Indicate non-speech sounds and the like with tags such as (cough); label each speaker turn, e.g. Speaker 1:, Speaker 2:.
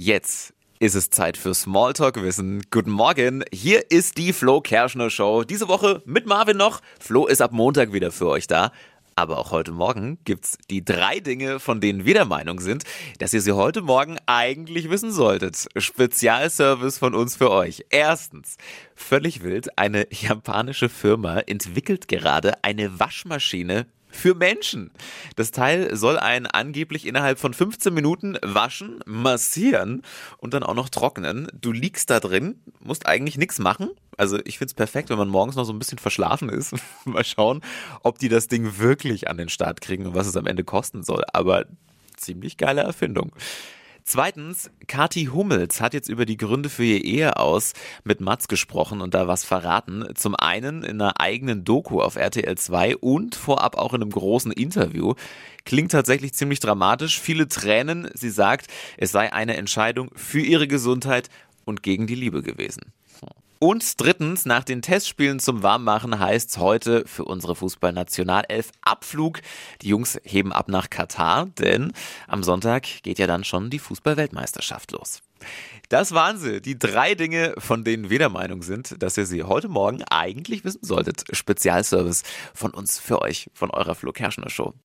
Speaker 1: Jetzt ist es Zeit für Smalltalk-Wissen. Guten Morgen, hier ist die Flo Kerschner Show. Diese Woche mit Marvin noch. Flo ist ab Montag wieder für euch da. Aber auch heute Morgen gibt's die drei Dinge, von denen wir der Meinung sind, dass ihr sie heute Morgen eigentlich wissen solltet. Spezialservice von uns für euch. Erstens, völlig wild, eine japanische Firma entwickelt gerade eine Waschmaschine für Menschen. Das Teil soll einen angeblich innerhalb von 15 Minuten waschen, massieren und dann auch noch trocknen. Du liegst da drin, musst eigentlich nichts machen. Also ich find's perfekt, wenn man morgens noch so ein bisschen verschlafen ist. (laughs) Mal schauen, ob die das Ding wirklich an den Start kriegen und was es am Ende kosten soll. Aber ziemlich geile Erfindung. Zweitens, Kati Hummels hat jetzt über die Gründe für ihr Ehe aus mit Mats gesprochen und da was verraten. Zum einen in einer eigenen Doku auf RTL 2 und vorab auch in einem großen Interview. Klingt tatsächlich ziemlich dramatisch, viele Tränen. Sie sagt, es sei eine Entscheidung für ihre Gesundheit und gegen die Liebe gewesen. Und drittens, nach den Testspielen zum Warmmachen heißt es heute für unsere Fußballnationalelf Abflug. Die Jungs heben ab nach Katar, denn am Sonntag geht ja dann schon die Fußballweltmeisterschaft los. Das waren sie, die drei Dinge, von denen wir der Meinung sind, dass ihr sie heute Morgen eigentlich wissen solltet. Spezialservice von uns für euch, von eurer Flo Kerschner Show.